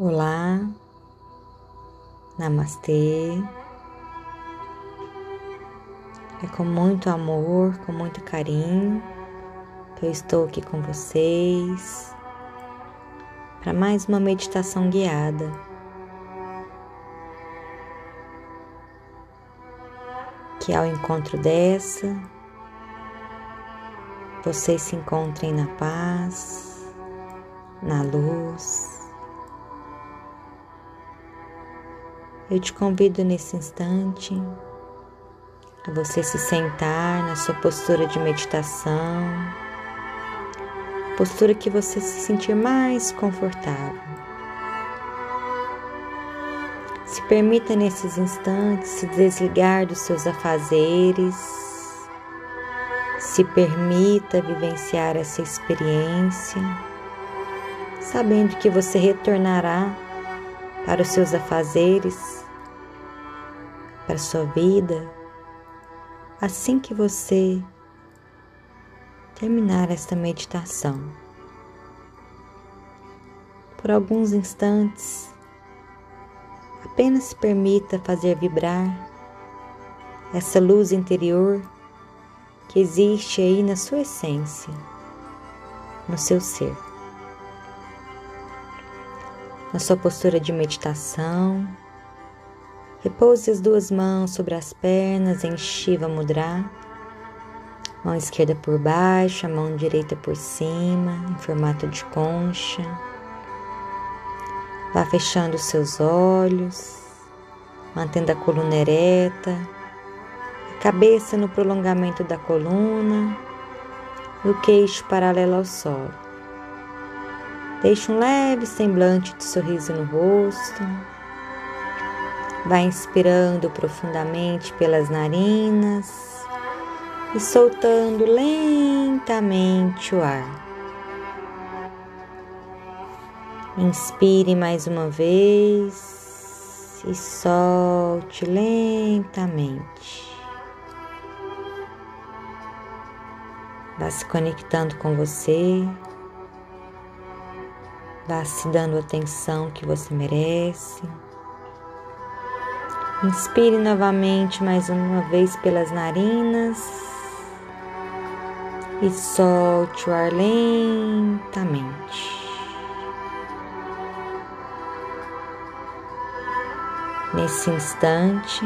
Olá, Namastê. É com muito amor, com muito carinho que eu estou aqui com vocês para mais uma meditação guiada. Que ao encontro dessa, vocês se encontrem na paz, na luz Eu te convido nesse instante a você se sentar na sua postura de meditação, postura que você se sentir mais confortável. Se permita nesses instantes se desligar dos seus afazeres, se permita vivenciar essa experiência, sabendo que você retornará para os seus afazeres, para a sua vida, assim que você terminar esta meditação. Por alguns instantes, apenas se permita fazer vibrar essa luz interior que existe aí na sua essência, no seu ser na sua postura de meditação. Repouse as duas mãos sobre as pernas em Shiva Mudra. Mão esquerda por baixo, a mão direita por cima, em formato de concha. Vá fechando os seus olhos, mantendo a coluna ereta, a cabeça no prolongamento da coluna e o queixo paralelo ao solo. Deixe um leve semblante de sorriso no rosto. Vai inspirando profundamente pelas narinas e soltando lentamente o ar. Inspire mais uma vez e solte lentamente. Vá se conectando com você. Vá se dando a atenção que você merece. Inspire novamente mais uma vez pelas narinas e solte o ar lentamente. Nesse instante,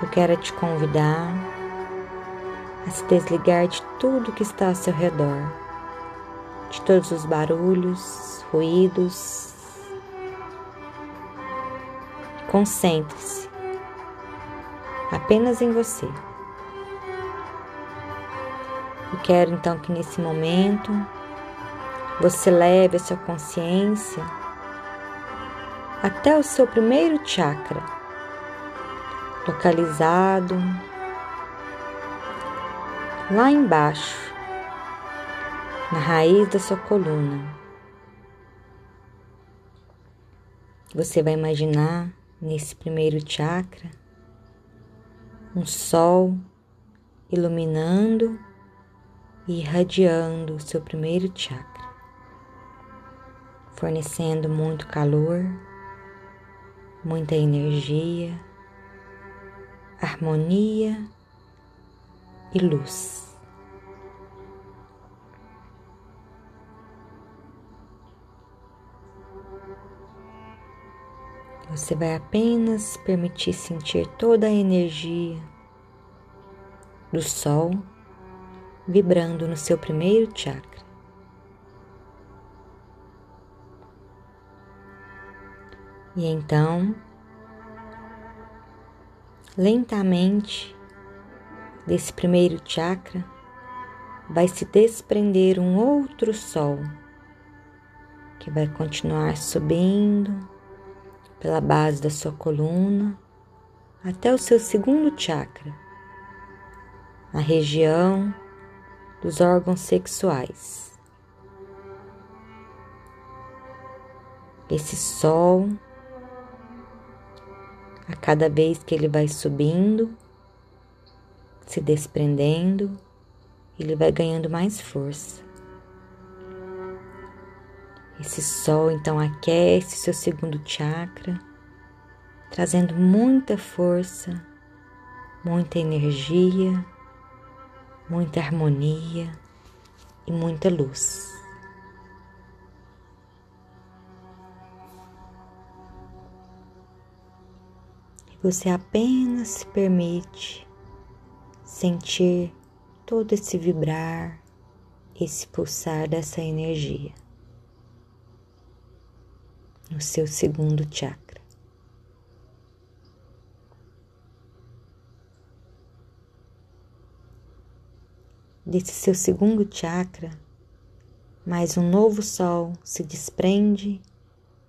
eu quero te convidar a se desligar de tudo que está ao seu redor de todos os barulhos, ruídos. Concentre-se apenas em você. Eu quero então que nesse momento você leve a sua consciência até o seu primeiro chakra, localizado lá embaixo na raiz da sua coluna. Você vai imaginar nesse primeiro chakra um sol iluminando e irradiando o seu primeiro chakra, fornecendo muito calor, muita energia, harmonia e luz. Você vai apenas permitir sentir toda a energia do Sol vibrando no seu primeiro chakra. E então, lentamente, desse primeiro chakra, vai se desprender um outro sol que vai continuar subindo pela base da sua coluna até o seu segundo chakra, na região dos órgãos sexuais. Esse sol, a cada vez que ele vai subindo, se desprendendo, ele vai ganhando mais força. Esse sol então aquece seu segundo chakra, trazendo muita força, muita energia, muita harmonia e muita luz. Você apenas se permite sentir todo esse vibrar, esse pulsar dessa energia no seu segundo chakra. Desse seu segundo chakra, mais um novo sol se desprende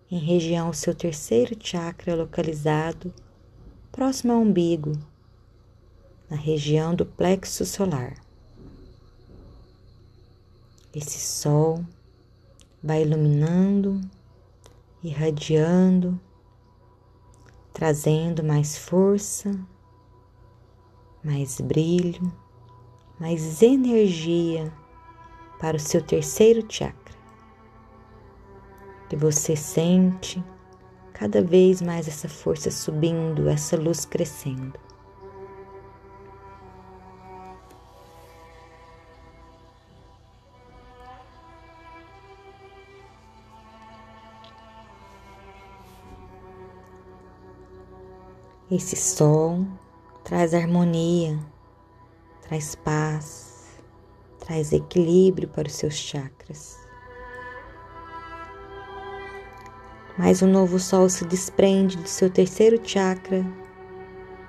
em região ao seu terceiro chakra localizado próximo ao umbigo, na região do plexo solar. Esse sol vai iluminando irradiando, trazendo mais força, mais brilho, mais energia para o seu terceiro chakra. E você sente cada vez mais essa força subindo, essa luz crescendo. Esse sol traz harmonia, traz paz, traz equilíbrio para os seus chakras. Mas o novo sol se desprende do seu terceiro chakra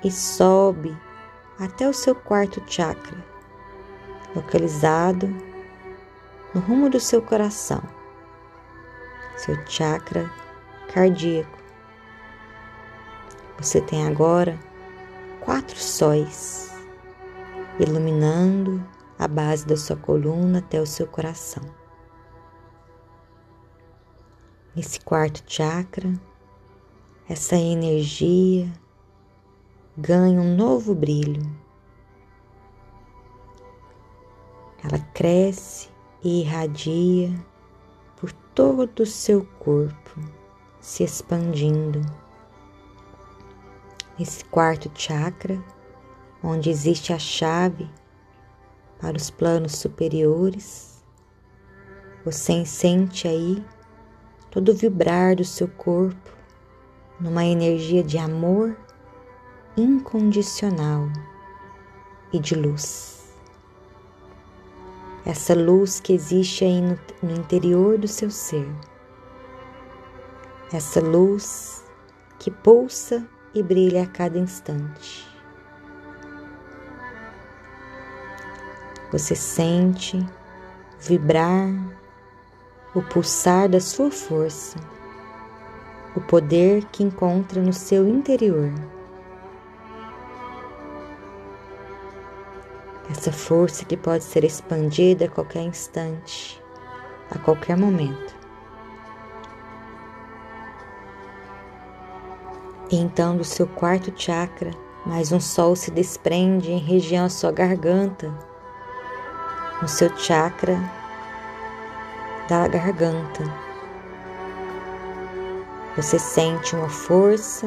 e sobe até o seu quarto chakra, localizado no rumo do seu coração, seu chakra cardíaco. Você tem agora quatro sóis iluminando a base da sua coluna até o seu coração. Nesse quarto chakra, essa energia ganha um novo brilho. Ela cresce e irradia por todo o seu corpo, se expandindo esse quarto chakra, onde existe a chave para os planos superiores. Você sente aí todo o vibrar do seu corpo numa energia de amor incondicional e de luz. Essa luz que existe aí no, no interior do seu ser. Essa luz que pulsa e brilha a cada instante. Você sente vibrar o pulsar da sua força, o poder que encontra no seu interior. Essa força que pode ser expandida a qualquer instante, a qualquer momento. E então do seu quarto chakra, mais um sol se desprende em região à sua garganta, no seu chakra da garganta. Você sente uma força,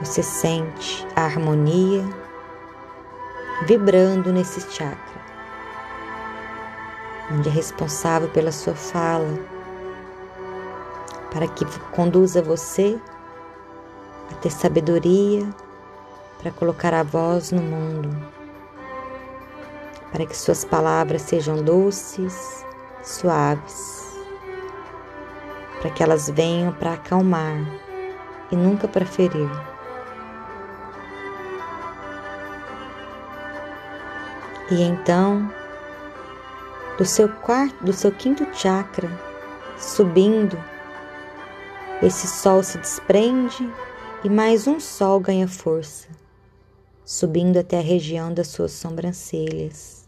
você sente a harmonia vibrando nesse chakra, onde é responsável pela sua fala, para que conduza você a ter sabedoria para colocar a voz no mundo, para que suas palavras sejam doces, suaves, para que elas venham para acalmar e nunca para ferir. E então, do seu quarto, do seu quinto chakra, subindo, esse sol se desprende e mais um sol ganha força, subindo até a região das suas sobrancelhas.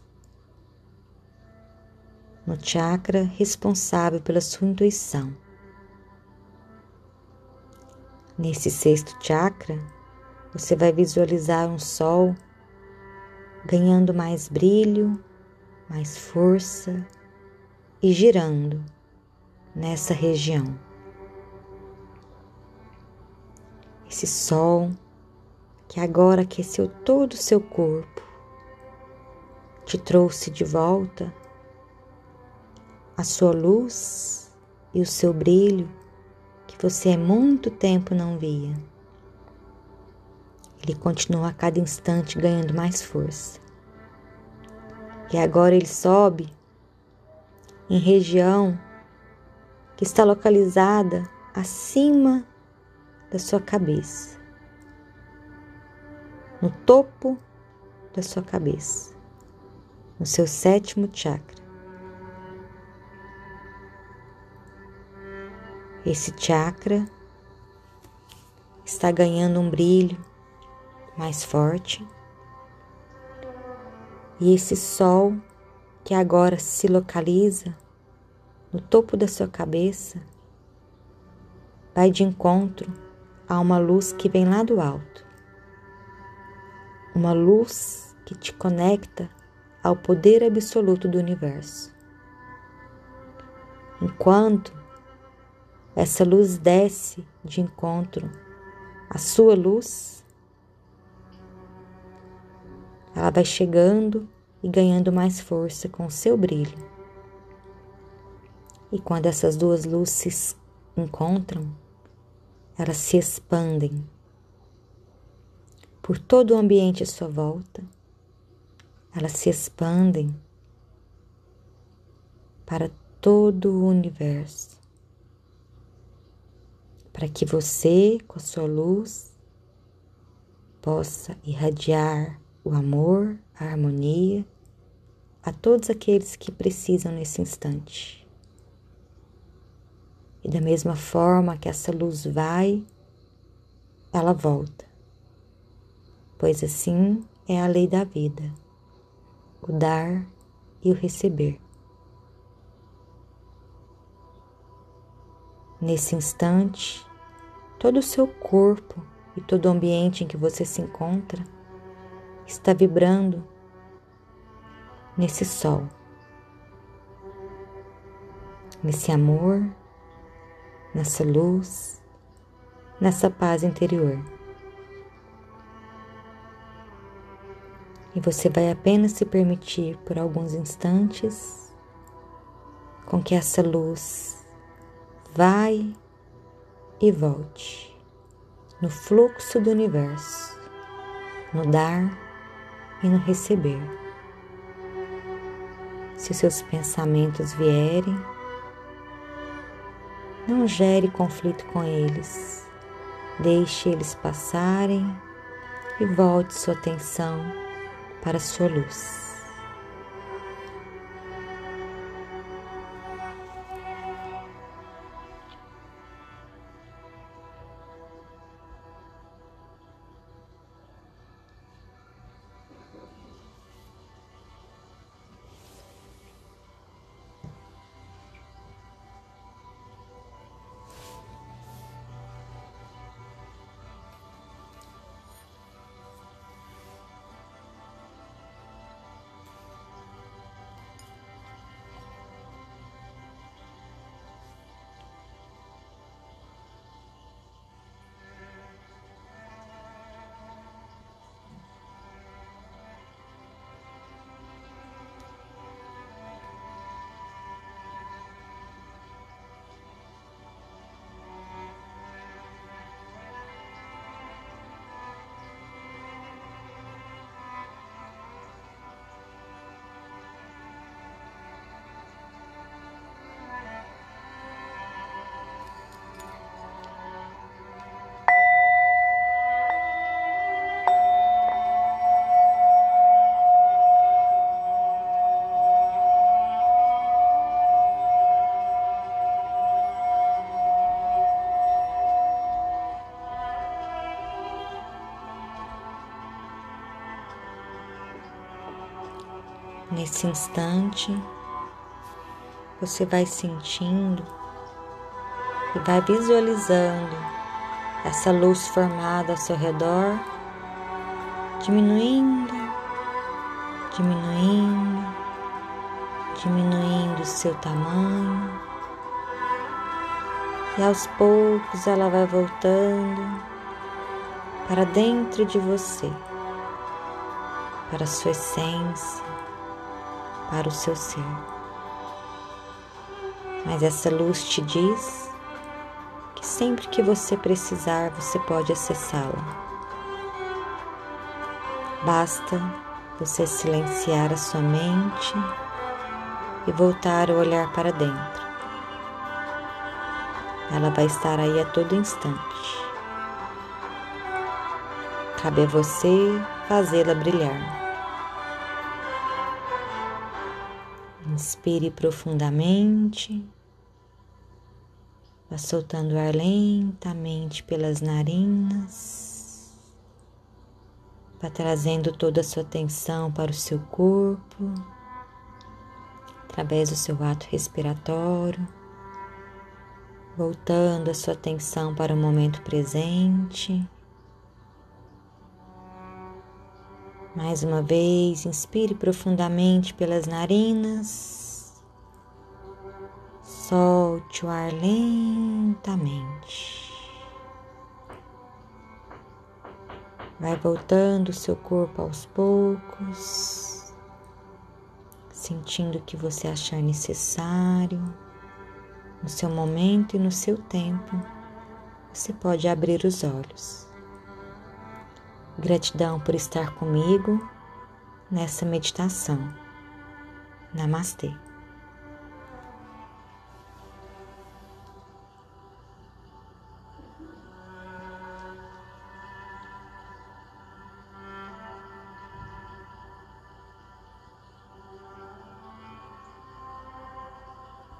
No chakra responsável pela sua intuição. Nesse sexto chakra, você vai visualizar um sol ganhando mais brilho, mais força e girando nessa região. Esse sol que agora aqueceu todo o seu corpo, te trouxe de volta a sua luz e o seu brilho que você há muito tempo não via. Ele continua a cada instante ganhando mais força. E agora ele sobe em região que está localizada acima da sua cabeça, no topo da sua cabeça, no seu sétimo chakra. Esse chakra está ganhando um brilho mais forte. E esse sol que agora se localiza no topo da sua cabeça vai de encontro a uma luz que vem lá do alto. Uma luz que te conecta ao poder absoluto do universo. Enquanto essa luz desce de encontro à sua luz, ela vai chegando e ganhando mais força com o seu brilho. E quando essas duas luzes se encontram, elas se expandem por todo o ambiente à sua volta, elas se expandem para todo o universo, para que você, com a sua luz, possa irradiar o amor, a harmonia a todos aqueles que precisam nesse instante. E da mesma forma que essa luz vai, ela volta, pois assim é a lei da vida, o dar e o receber. Nesse instante, todo o seu corpo e todo o ambiente em que você se encontra está vibrando nesse sol, nesse amor, nessa luz, nessa paz interior. E você vai apenas se permitir por alguns instantes com que essa luz vai e volte no fluxo do universo, no dar e no receber. Se os seus pensamentos vierem, não gere conflito com eles. Deixe eles passarem e volte sua atenção para sua luz. Nesse instante, você vai sentindo e vai visualizando essa luz formada ao seu redor, diminuindo, diminuindo, diminuindo o seu tamanho, E aos poucos ela vai voltando para dentro de você, para a sua essência, para o seu ser. Mas essa luz te diz que sempre que você precisar, você pode acessá-la. Basta você silenciar a sua mente e voltar a olhar para dentro. Ela vai estar aí a todo instante. Cabe a você fazê-la brilhar. Inspire profundamente, vá soltando ar lentamente pelas narinas, vá trazendo toda a sua atenção para o seu corpo, através do seu ato respiratório voltando a sua atenção para o momento presente. Mais uma vez, inspire profundamente pelas narinas, solte o ar lentamente. Vai voltando o seu corpo aos poucos, sentindo o que você achar necessário no seu momento e no seu tempo, você pode abrir os olhos. Gratidão por estar comigo nessa meditação. Namastê.